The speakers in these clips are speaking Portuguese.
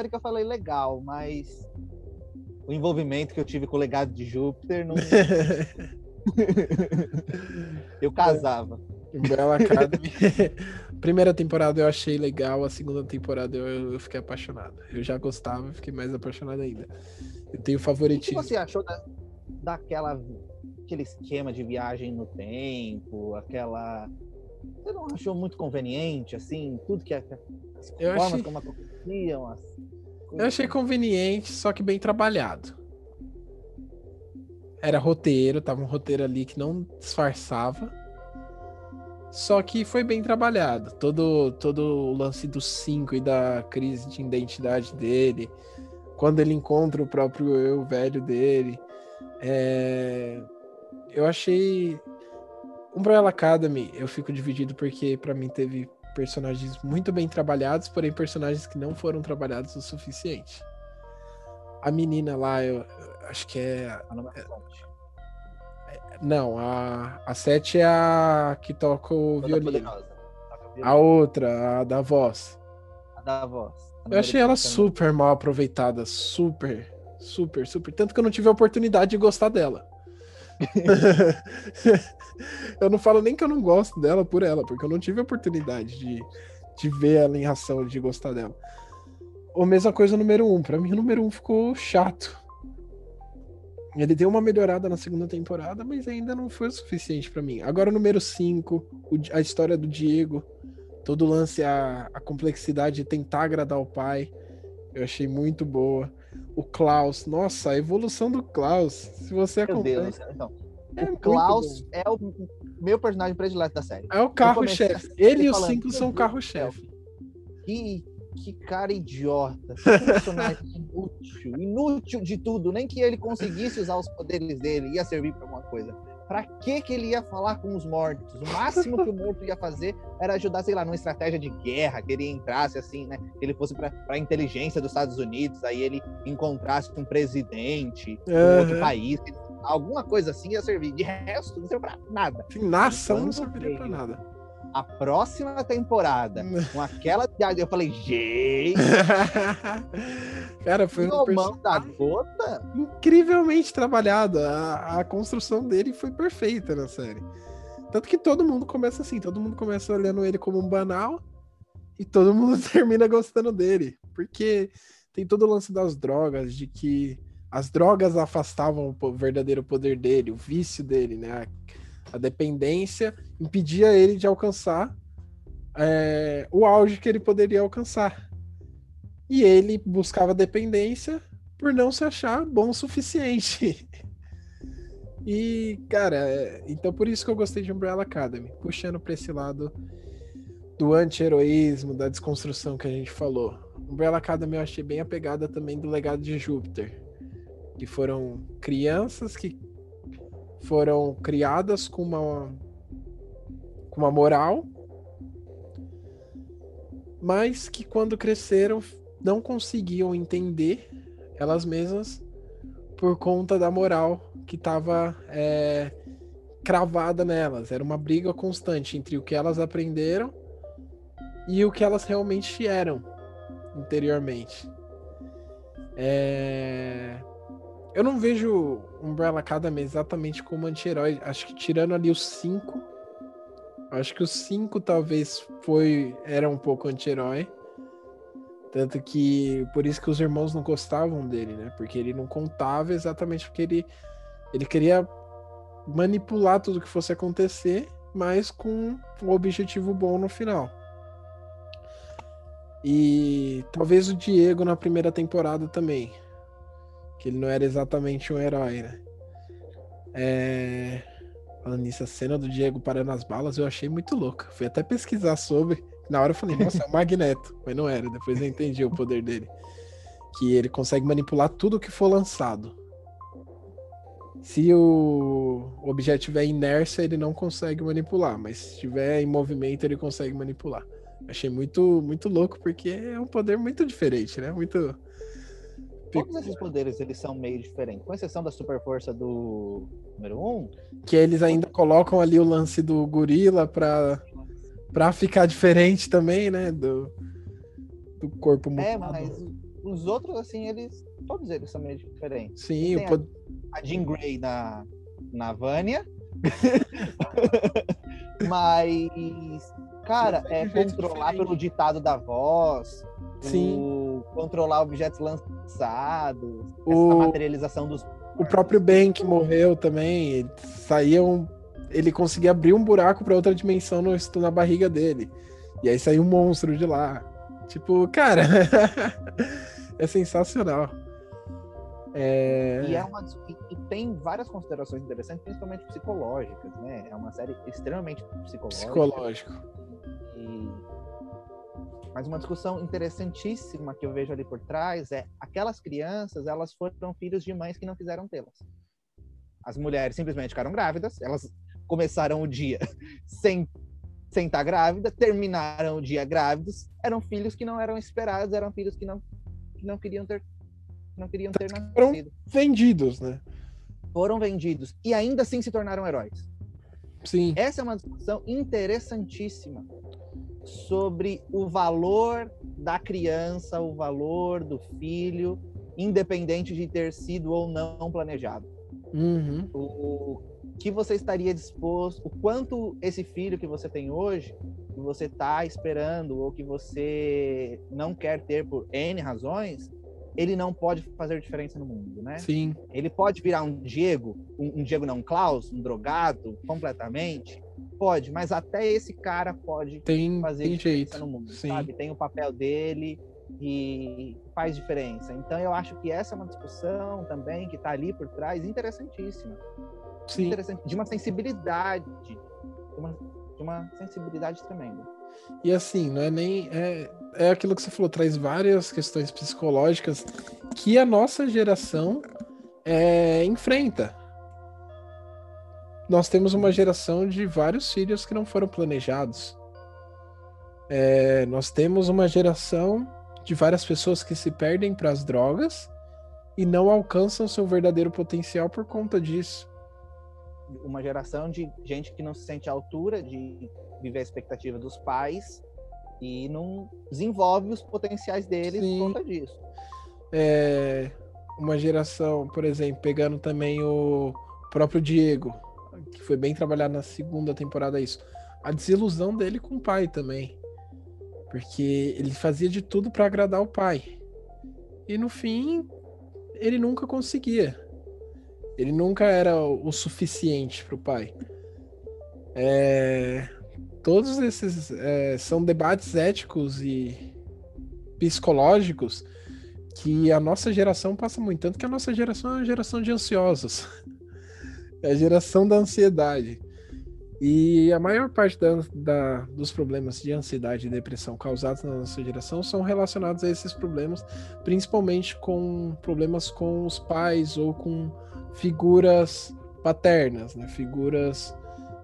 série que eu falei legal, mas o envolvimento que eu tive com o legado de Júpiter não. eu casava. Umbrella Academy. Primeira temporada eu achei legal, a segunda temporada eu, eu fiquei apaixonado. Eu já gostava, fiquei mais apaixonado ainda. Eu tenho favoritismo. O que você achou da, daquela aquele esquema de viagem no tempo, aquela você não achou muito conveniente assim, tudo que é, as eu achei... como aconteciam, as eu achei conveniente, só que bem trabalhado. Era roteiro, tava um roteiro ali que não disfarçava. Só que foi bem trabalhado. Todo, todo o lance dos cinco e da crise de identidade dele. Quando ele encontra o próprio eu velho dele. É... Eu achei. Umbrella Academy, eu fico dividido porque para mim teve personagens muito bem trabalhados, porém personagens que não foram trabalhados o suficiente. A menina lá, eu, eu acho que é. é não, a, a Sete é a que toca o violino. A outra, a da voz. A da voz. Eu achei ela super mal aproveitada. Super, super, super. Tanto que eu não tive a oportunidade de gostar dela. eu não falo nem que eu não gosto dela por ela, porque eu não tive a oportunidade de, de ver ela em ação, de gostar dela. Ou mesma coisa o número 1. Um. Pra mim, o número 1 um ficou chato. Ele deu uma melhorada na segunda temporada, mas ainda não foi o suficiente para mim. Agora, o número 5, a história do Diego, todo o lance, a, a complexidade de tentar agradar o pai, eu achei muito boa. O Klaus, nossa, a evolução do Klaus, se você acompanha... Deus, então, é o Klaus é o meu personagem predileto da série. É o carro-chefe. Ele e os cinco são o carro-chefe. Que que cara idiota, que personagem inútil, inútil de tudo, nem que ele conseguisse usar os poderes dele ia servir para alguma coisa. Para que que ele ia falar com os mortos? O máximo que o morto ia fazer era ajudar, sei lá, numa estratégia de guerra, que ele entrasse assim, né? Que ele fosse para a inteligência dos Estados Unidos, aí ele encontrasse um presidente de uhum. outro país, alguma coisa assim ia servir. De resto, não serve para nada. Sim, nação não serviria para nada a próxima temporada com aquela piada, eu falei, gente. Cara, foi um mão da gota incrivelmente trabalhado. A, a construção dele foi perfeita na série. Tanto que todo mundo começa assim, todo mundo começa olhando ele como um banal e todo mundo termina gostando dele. Porque tem todo o lance das drogas, de que as drogas afastavam o verdadeiro poder dele, o vício dele, né? A dependência impedia ele de alcançar é, o auge que ele poderia alcançar. E ele buscava dependência por não se achar bom o suficiente. e, cara, é, então por isso que eu gostei de Umbrella Academy, puxando para esse lado do anti-heroísmo, da desconstrução que a gente falou. Umbrella Academy eu achei bem apegada também do legado de Júpiter, que foram crianças que foram criadas com uma com uma moral, mas que quando cresceram não conseguiam entender elas mesmas por conta da moral que estava é, cravada nelas. Era uma briga constante entre o que elas aprenderam e o que elas realmente eram interiormente. É... Eu não vejo Umbrella Academy exatamente como anti-herói. Acho que tirando ali os cinco. Acho que os cinco talvez foi. Era um pouco anti-herói. Tanto que. Por isso que os irmãos não gostavam dele, né? Porque ele não contava exatamente porque ele. Ele queria manipular tudo que fosse acontecer, mas com um objetivo bom no final. E talvez o Diego na primeira temporada também que ele não era exatamente um herói, né? É... Falando nisso, a cena do Diego parando as balas eu achei muito louca. Fui até pesquisar sobre. Na hora eu falei, nossa, é um magneto. Mas não era. Depois eu entendi o poder dele. Que ele consegue manipular tudo que for lançado. Se o objeto tiver inércia, ele não consegue manipular. Mas se estiver em movimento, ele consegue manipular. Achei muito, muito louco, porque é um poder muito diferente, né? Muito Todos esses poderes eles são meio diferentes, com exceção da super força do número 1. Um, que eles ainda colocam ali o lance do gorila pra, pra ficar diferente também, né? Do, do corpo É, mutado. mas os outros, assim, eles. Todos eles são meio diferentes. Sim, o pod- A Jean Grey na, na Vânia. mas, cara, é é controlar pelo ditado da voz. Sim. o- controlar objetos lançados. O- Essa materialização dos. o próprio Ben que morreu também, ele saía um, ele conseguia abrir um buraco para outra dimensão no, na barriga dele. E aí saiu um monstro de lá. Tipo, cara, é sensacional. É... E, é uma, e, e tem várias considerações interessantes, principalmente psicológicas, né? É uma série extremamente psicológica. psicológico. E- Mas uma discussão interessantíssima que eu vejo ali por trás é aquelas crianças, elas foram filhos de mães que não quiseram tê-las. As mulheres simplesmente ficaram grávidas, elas começaram o dia sem sem estar grávida, terminaram o dia grávidos, eram filhos que não eram esperados, eram filhos que não que não queriam ter não queriam ter Foram- nascido. Vendidos, né? Foram vendidos e ainda assim se tornaram heróis. Sim. Essa é uma discussão interessantíssima sobre o valor da criança, o valor do filho, independente de ter sido ou não planejado. Uhum. O que você estaria disposto, o quanto esse filho que você tem hoje, que você está esperando ou que você não quer ter por N razões, ele não pode fazer diferença no mundo, né? Sim. Ele pode virar um Diego, um, um Diego não, um Klaus, um drogado completamente? Pode, mas até esse cara pode Tem, fazer tem diferença jeito. no mundo, Sim. sabe? Tem o papel dele e faz diferença. Então eu acho que essa é uma discussão também que está ali por trás interessantíssima, Sim. interessante, de uma sensibilidade, de uma, de uma sensibilidade tremenda. E assim, não é nem. É, é aquilo que você falou, traz várias questões psicológicas que a nossa geração é, enfrenta. Nós temos uma geração de vários filhos que não foram planejados. É, nós temos uma geração de várias pessoas que se perdem para as drogas e não alcançam seu verdadeiro potencial por conta disso. Uma geração de gente que não se sente à altura de viver a expectativa dos pais e não desenvolve os potenciais deles Sim. por conta disso. é, uma geração, por exemplo, pegando também o próprio Diego, que foi bem trabalhado na segunda temporada isso. A desilusão dele com o pai também. Porque ele fazia de tudo para agradar o pai. E no fim, ele nunca conseguia. Ele nunca era o o suficiente para o pai. É, todos esses é, são debates éticos e psicológicos que a nossa geração passa muito. Tanto que a nossa geração é uma geração de ansiosos. É a geração da ansiedade. E a maior parte da- da- dos problemas de ansiedade e depressão causados na nossa geração são relacionados a esses problemas, principalmente com problemas com os pais ou com figuras paternas, né? Figuras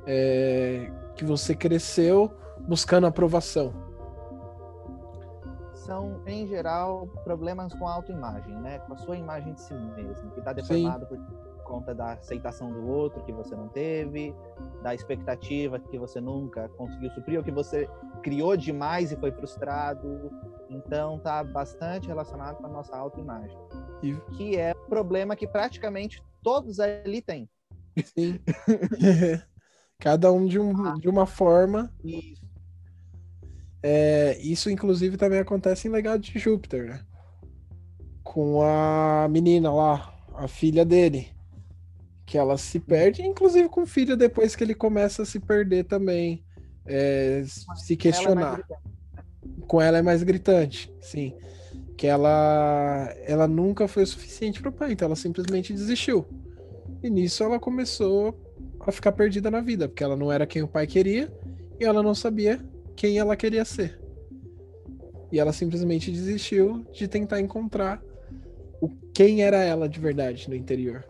é, que você cresceu buscando aprovação. São, em geral, problemas com a autoimagem, né? Com a sua imagem de si mesmo, que está deformada por conta da aceitação do outro que você não teve, da expectativa que você nunca conseguiu suprir, ou que você criou demais e foi frustrado. Então, tá bastante relacionado com a nossa autoimagem. E- Que é um problema que praticamente todos ali têm. Sim. Cada um de, um, de uma forma. E É, isso, inclusive, também acontece em Legado de Júpiter, né? Com a menina lá, a filha dele. Que ela se perde, inclusive com o filho depois que ele começa a se perder também. é, se ela é questionar. com ela é mais gritante, sim. Que ela ela nunca foi o suficiente pro pai, então ela simplesmente desistiu. E nisso ela começou a ficar perdida na vida, porque ela não era quem o pai queria e ela não sabia quem ela queria ser. E ela simplesmente desistiu de tentar encontrar o quem era ela de verdade no interior.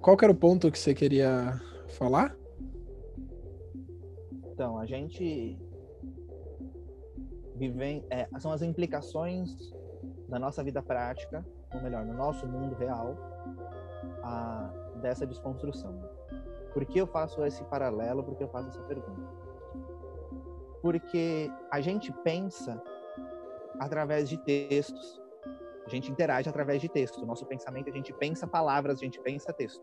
Qual que era o ponto que você queria falar? Então, a gente vive, é, são as implicações da nossa vida prática, ou melhor, no nosso mundo real, a, dessa desconstrução. Por que eu faço esse paralelo? Por que eu faço essa pergunta? Porque a gente pensa através de textos. A gente interage através de texto. Nosso pensamento, a gente pensa palavras, a gente pensa texto.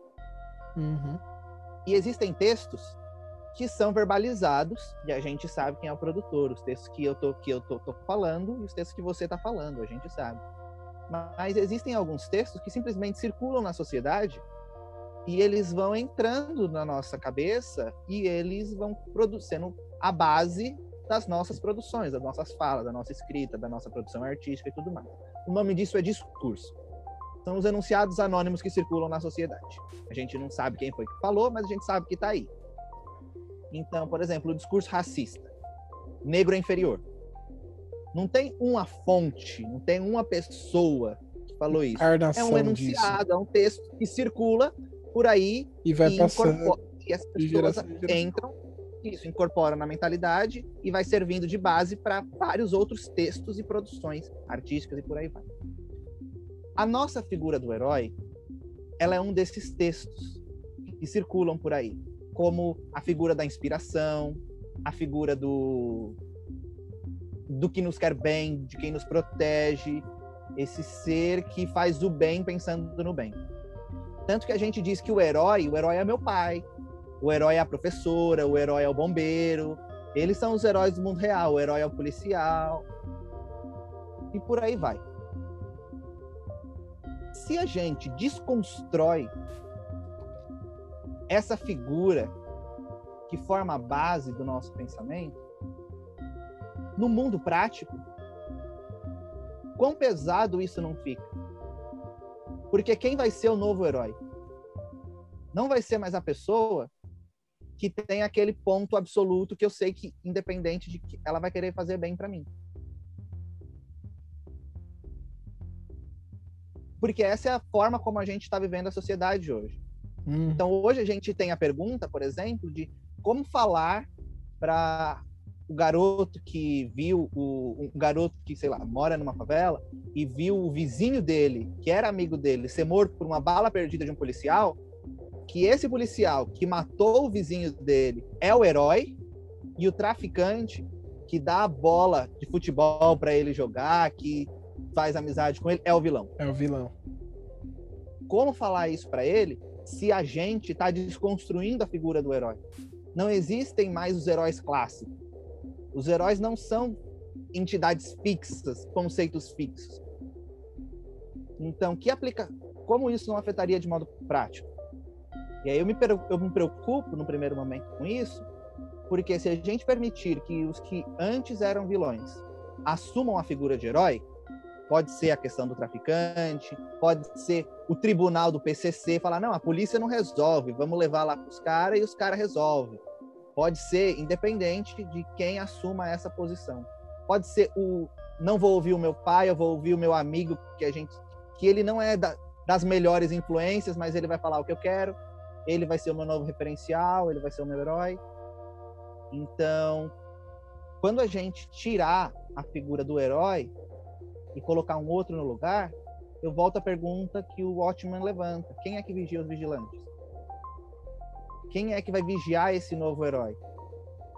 Uhum. E existem textos que são verbalizados e a gente sabe quem é o produtor, os textos que eu tô que eu tô, tô falando e os textos que você está falando, a gente sabe. Mas existem alguns textos que simplesmente circulam na sociedade e eles vão entrando na nossa cabeça e eles vão produzindo a base das nossas produções, das nossas falas, da nossa escrita, da nossa produção artística e tudo mais. O nome disso é discurso. São os enunciados anônimos que circulam na sociedade. A gente não sabe quem foi que falou, mas a gente sabe que está aí. Então, por exemplo, o discurso racista. Negro é inferior. Não tem uma fonte, não tem uma pessoa que falou isso. É um enunciado, disso. é um texto que circula por aí e vai e passando e as pessoas entram isso incorpora na mentalidade e vai servindo de base para vários outros textos e produções artísticas e por aí vai. A nossa figura do herói, ela é um desses textos que circulam por aí como a figura da inspiração, a figura do do que nos quer bem, de quem nos protege, esse ser que faz o bem pensando no bem. Tanto que a gente diz que o herói, o herói é meu pai, o herói é a professora, o herói é o bombeiro, eles são os heróis do mundo real, o herói é o policial. E por aí vai. Se a gente desconstrói essa figura que forma a base do nosso pensamento, no mundo prático, quão pesado isso não fica? Porque quem vai ser o novo herói? Não vai ser mais a pessoa que tem aquele ponto absoluto que eu sei que, independente de que ela vai querer fazer bem para mim. Porque essa é a forma como a gente está vivendo a sociedade hoje. Hum. Então, hoje a gente tem a pergunta, por exemplo, de como falar para o garoto que viu o um garoto que sei lá mora numa favela e viu o vizinho dele que era amigo dele ser morto por uma bala perdida de um policial que esse policial que matou o vizinho dele é o herói e o traficante que dá a bola de futebol para ele jogar que faz amizade com ele é o vilão é o vilão como falar isso para ele se a gente está desconstruindo a figura do herói. Não existem mais os heróis clássicos. Os heróis não são entidades fixas, conceitos fixos. Então, que aplica... como isso não afetaria de modo prático? E aí eu me, eu me preocupo no primeiro momento com isso, porque se a gente permitir que os que antes eram vilões assumam a figura de herói, Pode ser a questão do traficante, pode ser o tribunal do PCC falar: não, a polícia não resolve, vamos levar lá para os caras e os caras resolvem. Pode ser independente de quem assuma essa posição. Pode ser o não vou ouvir o meu pai, eu vou ouvir o meu amigo que a gente que ele não é da, das melhores influências, mas ele vai falar o que eu quero. Ele vai ser o meu novo referencial, ele vai ser o meu herói. Então, quando a gente tirar a figura do herói, e colocar um outro no lugar, eu volto à pergunta que o Watchman levanta: quem é que vigia os vigilantes? Quem é que vai vigiar esse novo herói?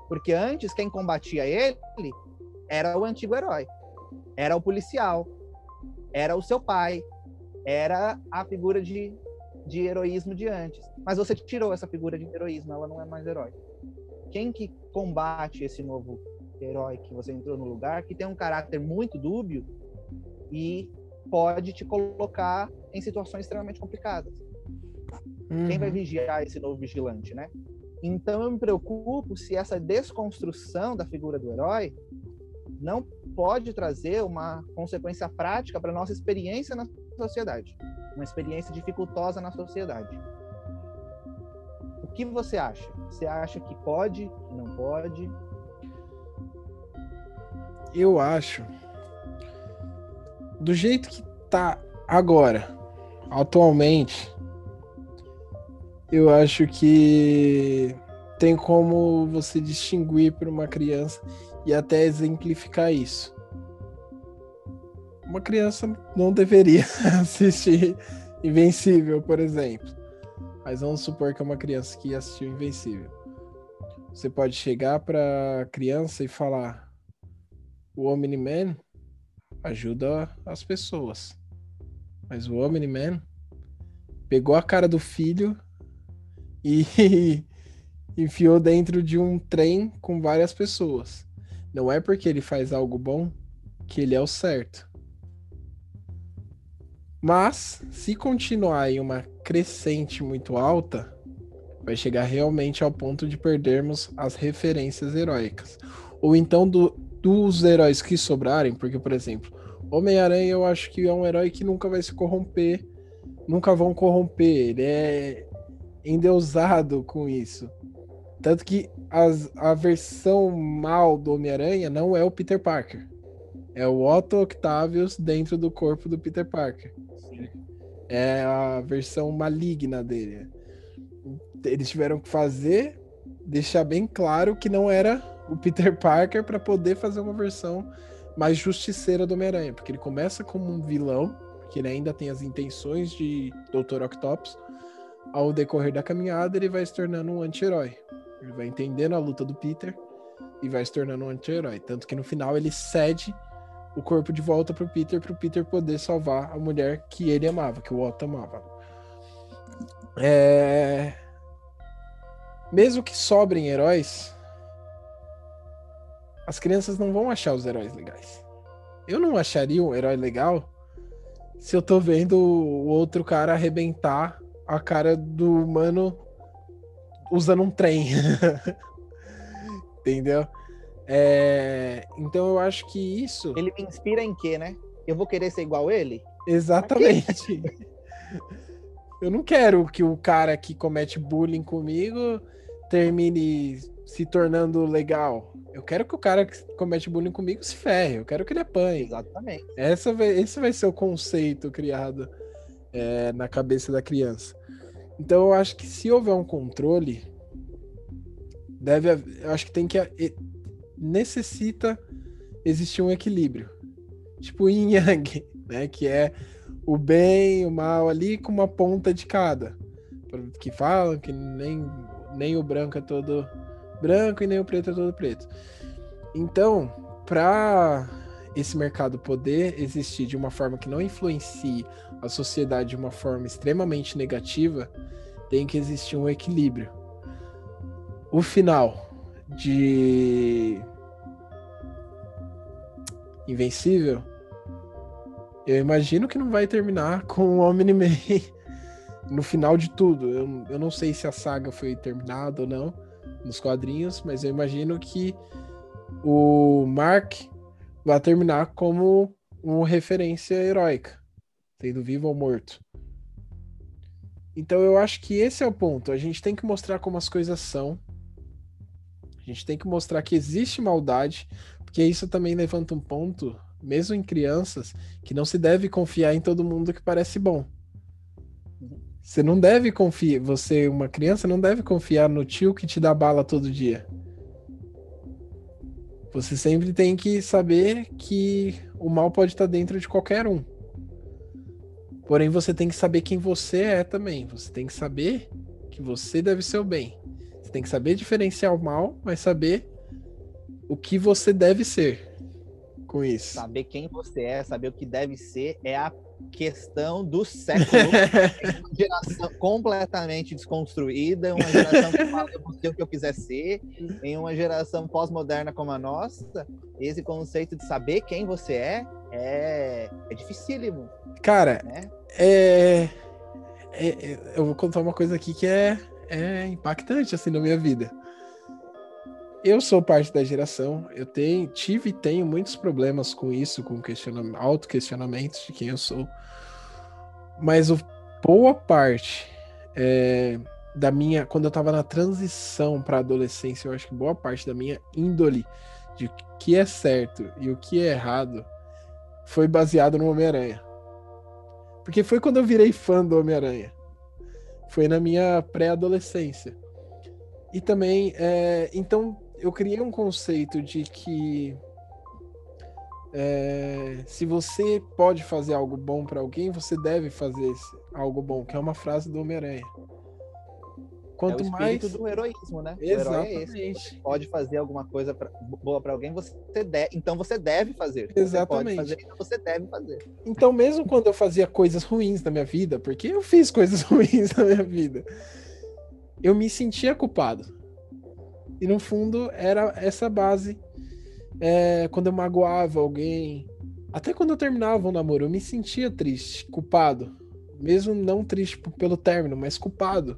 Porque antes quem combatia ele era o antigo herói, era o policial, era o seu pai, era a figura de, de heroísmo de antes. Mas você tirou essa figura de heroísmo, ela não é mais herói. Quem que combate esse novo herói que você entrou no lugar, que tem um caráter muito dúbio, e pode te colocar em situações extremamente complicadas. Uhum. Quem vai uhum. vigiar esse novo vigilante, né? Então eu me preocupo se essa desconstrução da figura do herói não pode trazer uma consequência prática para nossa experiência na sociedade, uma experiência dificultosa na sociedade. O que você acha? Você acha que pode, que não pode? Eu acho do jeito que tá agora, atualmente, eu acho que tem como você distinguir para uma criança e até exemplificar isso. Uma criança não deveria assistir Invencível, por exemplo. Mas vamos supor que é uma criança que assistiu Invencível. você pode chegar para criança e falar: o Omni-Man ajuda as pessoas. Mas o Omni-Man pegou a cara do filho e enfiou dentro de um trem com várias pessoas. Não é porque ele faz algo bom que ele é o certo. Mas, se continuar em uma crescente muito alta, vai chegar realmente ao ponto de perdermos as referências heróicas. Ou então do, dos heróis que sobrarem, porque, por exemplo, Homem-Aranha eu acho que é um herói que nunca vai se corromper, nunca vão corromper, ele é endeusado com isso. Tanto que as, a versão mal do Homem-Aranha não é o Peter Parker. É o Otto Octavius dentro do corpo do Peter Parker. É a versão maligna dele. Eles tiveram que fazer, deixar bem claro que não era o Peter Parker para poder fazer uma versão mais justiceira do Homem-Aranha, porque ele começa como um vilão, que ele ainda tem as intenções de Dr. Octopus. Ao decorrer da caminhada, ele vai se tornando um anti-herói. Ele vai entendendo a luta do Peter e vai se tornando um anti-herói. Tanto que no final ele cede o corpo de volta pro Peter, pro Peter poder salvar a mulher que ele amava, que o Otto amava. É... Mesmo que sobrem heróis, as crianças não vão achar os heróis legais. Eu não acharia um herói legal se eu tô vendo o outro cara arrebentar a cara do humano usando um trem. Entendeu? É... Então eu acho que isso. Ele me inspira em quê, né? Eu vou querer ser igual ele? Exatamente. eu não quero que o cara que comete bullying comigo termine se tornando legal. Eu quero que o cara que comete bullying comigo se ferre. Eu quero que ele apanhe. Exatamente. Essa vai, esse vai ser o conceito criado é, na cabeça da criança. Então eu acho que se houver um controle, deve, eu acho que tem que necessita existir um equilíbrio, tipo Yin Yang, né? Que é o bem, o mal ali com uma ponta de cada, que falam que nem nem o branco é todo branco e nem o preto é todo preto. Então, para esse mercado poder existir de uma forma que não influencie a sociedade de uma forma extremamente negativa, tem que existir um equilíbrio. O final de Invencível, eu imagino que não vai terminar com o Omni-Man no final de tudo. Eu, eu não sei se a saga foi terminada ou não nos quadrinhos, mas eu imagino que o Mark vai terminar como uma referência heróica, sendo vivo ou morto. Então eu acho que esse é o ponto. A gente tem que mostrar como as coisas são. A gente tem que mostrar que existe maldade, porque isso também levanta um ponto, mesmo em crianças, que não se deve confiar em todo mundo que parece bom. Você não deve confiar, você, uma criança, não deve confiar no tio que te dá bala todo dia. Você sempre tem que saber que o mal pode estar dentro de qualquer um. Porém, você tem que saber quem você é também. Você tem que saber que você deve ser o bem. Você tem que saber diferenciar o mal, mas saber o que você deve ser com isso. Saber quem você é, saber o que deve ser, é a questão do século. uma geração completamente desconstruída, uma geração que fala eu ser o que eu quiser ser, em uma geração pós-moderna como a nossa, esse conceito de saber quem você é é, é dificílimo. Cara, né? é, é, é, eu vou contar uma coisa aqui que é, é impactante assim na minha vida. Eu sou parte da geração, eu tenho, tive e tenho muitos problemas com isso, com questionam, auto-questionamentos de quem eu sou. Mas o, boa parte é, da minha. Quando eu tava na transição para adolescência, eu acho que boa parte da minha índole de o que é certo e o que é errado foi baseado no Homem-Aranha. Porque foi quando eu virei fã do Homem-Aranha. Foi na minha pré-adolescência. E também, é, então, eu criei um conceito de que é, se você pode fazer algo bom para alguém, você deve fazer algo bom, que é uma frase do Homem-Aranha. Quanto é o mais do heroísmo, né? Exatamente. O herói é esse. Pode fazer alguma coisa pra- boa para alguém, você então você deve fazer. Exatamente. Você fazer, então você deve fazer. Então, mesmo quando eu fazia coisas ruins na minha vida, porque eu fiz coisas ruins na minha vida, eu me sentia culpado. E no fundo era essa base. É, quando eu magoava alguém, até quando eu terminava um namoro, eu me sentia triste, culpado. Mesmo não triste pelo término, mas culpado.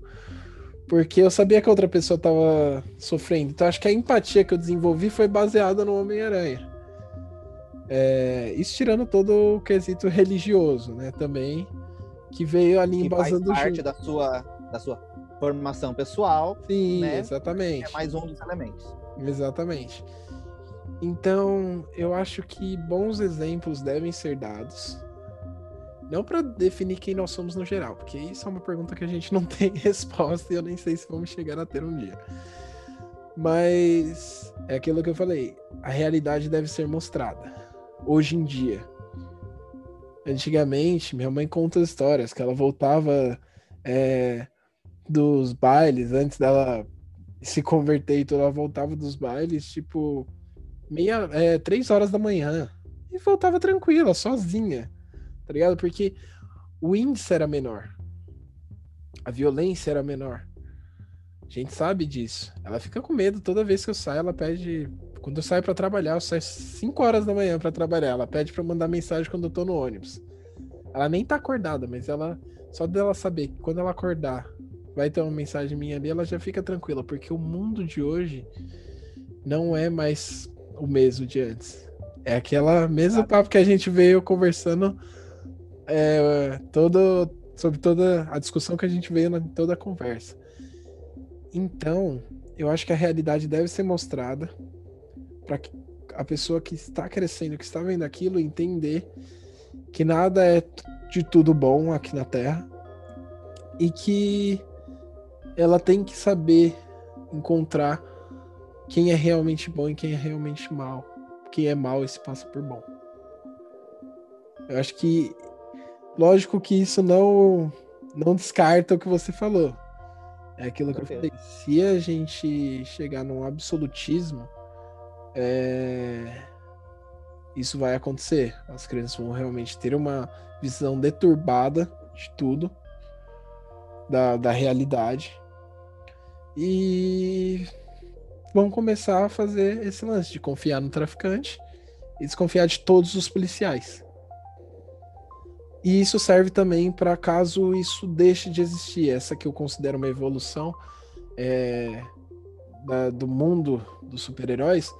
Porque eu sabia que a outra pessoa estava sofrendo. Então acho que a empatia que eu desenvolvi foi baseada no Homem-Aranha. É, isso tirando todo o quesito religioso, né? Também, que veio ali Que faz embasando parte junto. da sua, da sua formação pessoal, Sim, né? exatamente. é mais um dos elementos. Exatamente. Então, eu acho que bons exemplos devem ser dados. Não para definir quem nós somos no geral, porque isso é uma pergunta que a gente não tem resposta e eu nem sei se vamos chegar a ter um dia. Mas é aquilo que eu falei, a realidade deve ser mostrada. Hoje em dia. Antigamente, minha mãe conta histórias que ela voltava é, dos bailes antes dela se converter e tudo, ela voltava dos bailes, tipo, meia, é, três horas da manhã. E voltava tranquila, sozinha. Tá ligado? Porque o índice era menor. A violência era menor. A gente sabe disso. Ela fica com medo toda vez que eu saio, ela pede. Quando eu saio pra trabalhar, eu saio 5 horas da manhã pra trabalhar. Ela pede eu mandar mensagem quando eu tô no ônibus. Ela nem tá acordada, mas ela. Só dela saber que quando ela acordar, vai ter uma mensagem minha ali, ela já fica tranquila, porque o mundo de hoje não é mais o mesmo de antes. É aquela mesmo papo que a gente veio conversando é, todo, sobre toda a discussão que a gente veio em toda a conversa. Então, eu acho que a realidade deve ser mostrada para que a pessoa que está crescendo, que está vendo aquilo, entender que nada é de tudo bom aqui na Terra e que ela tem que saber encontrar quem é realmente bom e quem é realmente mal. Quem é mal e se passa por bom. Eu acho que lógico que isso não não descarta o que você falou. É aquilo que eu falei. Se a gente chegar num absolutismo, é, isso vai acontecer. As crianças vão realmente ter uma visão deturbada de tudo, da, da realidade. E vão começar a fazer esse lance de confiar no traficante e desconfiar de todos os policiais. E isso serve também para caso isso deixe de existir. Essa que eu considero uma evolução é, da- do mundo dos super-heróis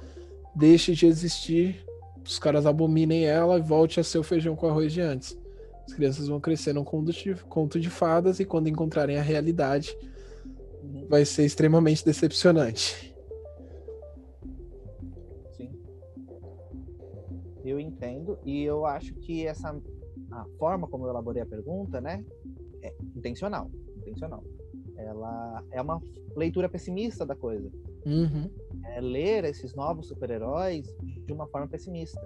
deixe de existir, os caras abominem ela e volte a ser o feijão com arroz de antes. As crianças vão crescer num conto de, conto de fadas e quando encontrarem a realidade vai ser extremamente decepcionante. Sim. Eu entendo e eu acho que essa a forma como eu elaborei a pergunta, né, é intencional, intencional. Ela é uma leitura pessimista da coisa. Uhum. É ler esses novos super-heróis de uma forma pessimista,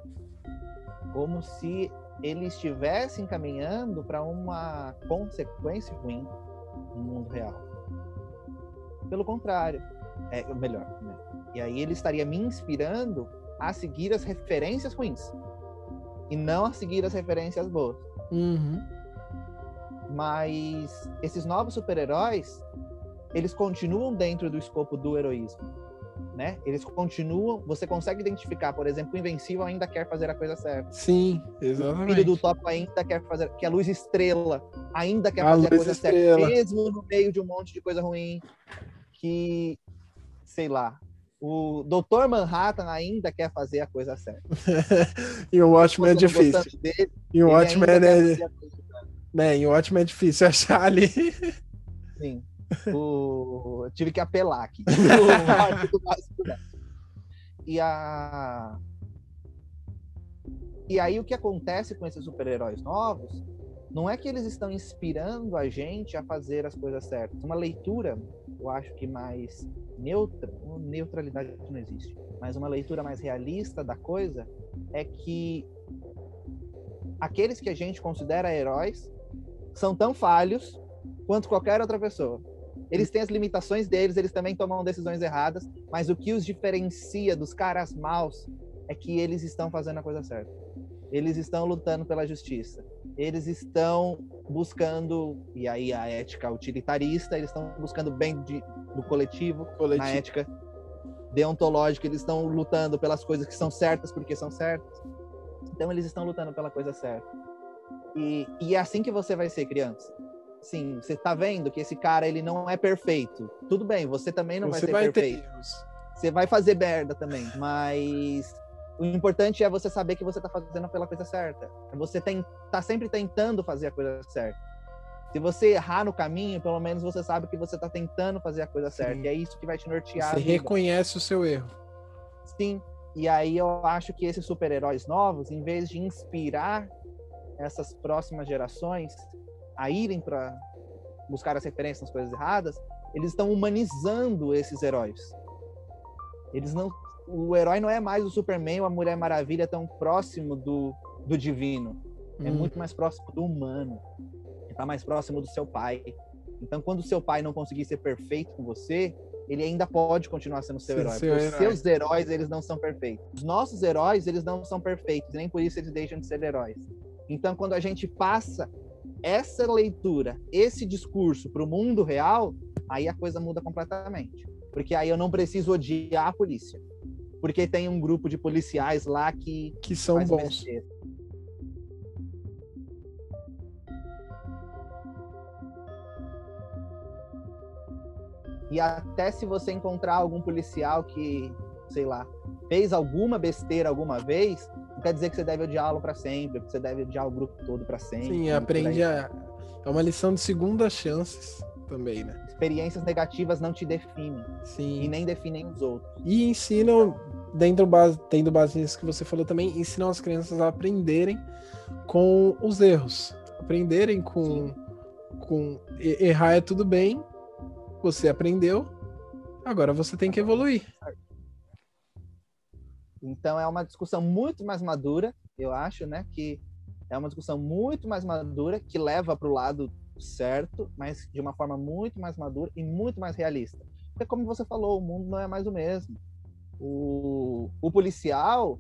como se ele estivesse encaminhando para uma consequência ruim no mundo real. Pelo contrário, é melhor, né? E aí ele estaria me inspirando a seguir as referências ruins e não a seguir as referências boas. Uhum. Mas esses novos super-heróis, eles continuam dentro do escopo do heroísmo, né? Eles continuam, você consegue identificar, por exemplo, o Invencível ainda quer fazer a coisa certa. Sim, O filho exatamente. do Tópico ainda quer fazer, que a Luz Estrela ainda quer A fazer a coisa Estrela. certa, mesmo no meio de um monte de coisa ruim, que, sei lá, o Doutor Manhattan ainda quer fazer a coisa certa. e o Watchmen é difícil. dele, E o Watchmen é. Né, e o Watchmen é difícil achar ali. Sim. O... eu Tive que apelar aqui. E a. E aí o que acontece com esses super-heróis novos não é que eles estão inspirando a gente a fazer as coisas certas. Uma leitura, eu acho que mais neutra, neutralidade não existe, mas uma leitura mais realista da coisa é que aqueles que a gente considera heróis são tão falhos quanto qualquer outra pessoa. Eles têm as limitações deles, eles também tomam decisões erradas, mas o que os diferencia dos caras maus é que eles estão fazendo a coisa certa. Eles estão lutando pela justiça. Eles estão buscando, e aí a ética utilitarista, eles estão buscando bem de, do coletivo, coletivo, na ética deontológica, eles estão lutando pelas coisas que são certas porque são certas. Então eles estão lutando pela coisa certa. E, e é assim que você vai ser criança. Sim, você tá vendo que esse cara ele não é perfeito. Tudo bem, você também não você vai ser vai perfeito. Ter... Você vai fazer merda também, mas o importante é você saber que você tá fazendo pela coisa certa. É você tem, tá sempre tentando fazer a coisa certa. Se você errar no caminho, pelo menos você sabe que você tá tentando fazer a coisa certa. Sim. E é isso que vai te nortear. Você reconhece o seu erro. Sim. E aí eu acho que esses super-heróis novos, em vez de inspirar essas próximas gerações a irem para buscar as referências nas coisas erradas, eles estão humanizando esses heróis. Eles não, o herói não é mais o Superman ou a Mulher Maravilha tão próximo do, do divino. É hum. muito mais próximo do humano. Está mais próximo do seu pai. Então, quando o seu pai não conseguir ser perfeito com você, ele ainda pode continuar sendo seu Sim, herói. Seu herói. Os seus heróis, eles não são perfeitos. Os nossos heróis, eles não são perfeitos, nem por isso eles deixam de ser heróis. Então, quando a gente passa essa leitura, esse discurso para o mundo real, aí a coisa muda completamente. Porque aí eu não preciso odiar a polícia. Porque tem um grupo de policiais lá que. Que são bons. E até se você encontrar algum policial que, sei lá, fez alguma besteira alguma vez, não quer dizer que você deve odiá-lo para sempre, que você deve odiar o grupo todo para sempre. Sim, aprende a. É uma lição de segunda chances também, né? Experiências negativas não te definem. Sim. E nem definem os outros. E ensinam, dentro base, tendo base nisso que você falou também, ensinam as crianças a aprenderem com os erros. Aprenderem com. com errar é tudo bem, você aprendeu, agora você tem que evoluir. Então é uma discussão muito mais madura, eu acho, né? Que é uma discussão muito mais madura que leva para o lado certo, mas de uma forma muito mais madura e muito mais realista. Porque como você falou, o mundo não é mais o mesmo. O, o policial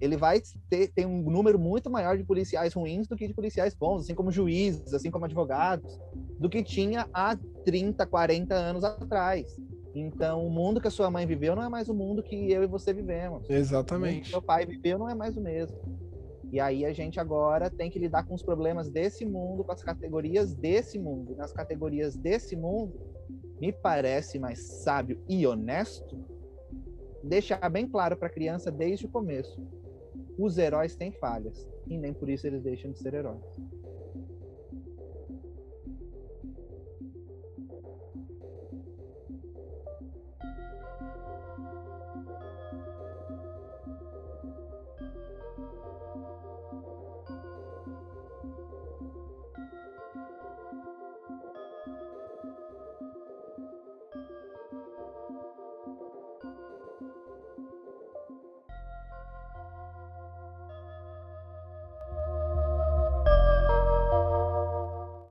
ele vai ter, ter um número muito maior de policiais ruins do que de policiais bons, assim como juízes, assim como advogados, do que tinha há 30, 40 anos atrás. Então, o mundo que a sua mãe viveu não é mais o mundo que eu e você vivemos. Exatamente. O que seu pai viveu não é mais o mesmo. E aí a gente agora tem que lidar com os problemas desse mundo, com as categorias desse mundo. nas categorias desse mundo, me parece mais sábio e honesto deixar bem claro para a criança desde o começo: os heróis têm falhas e nem por isso eles deixam de ser heróis.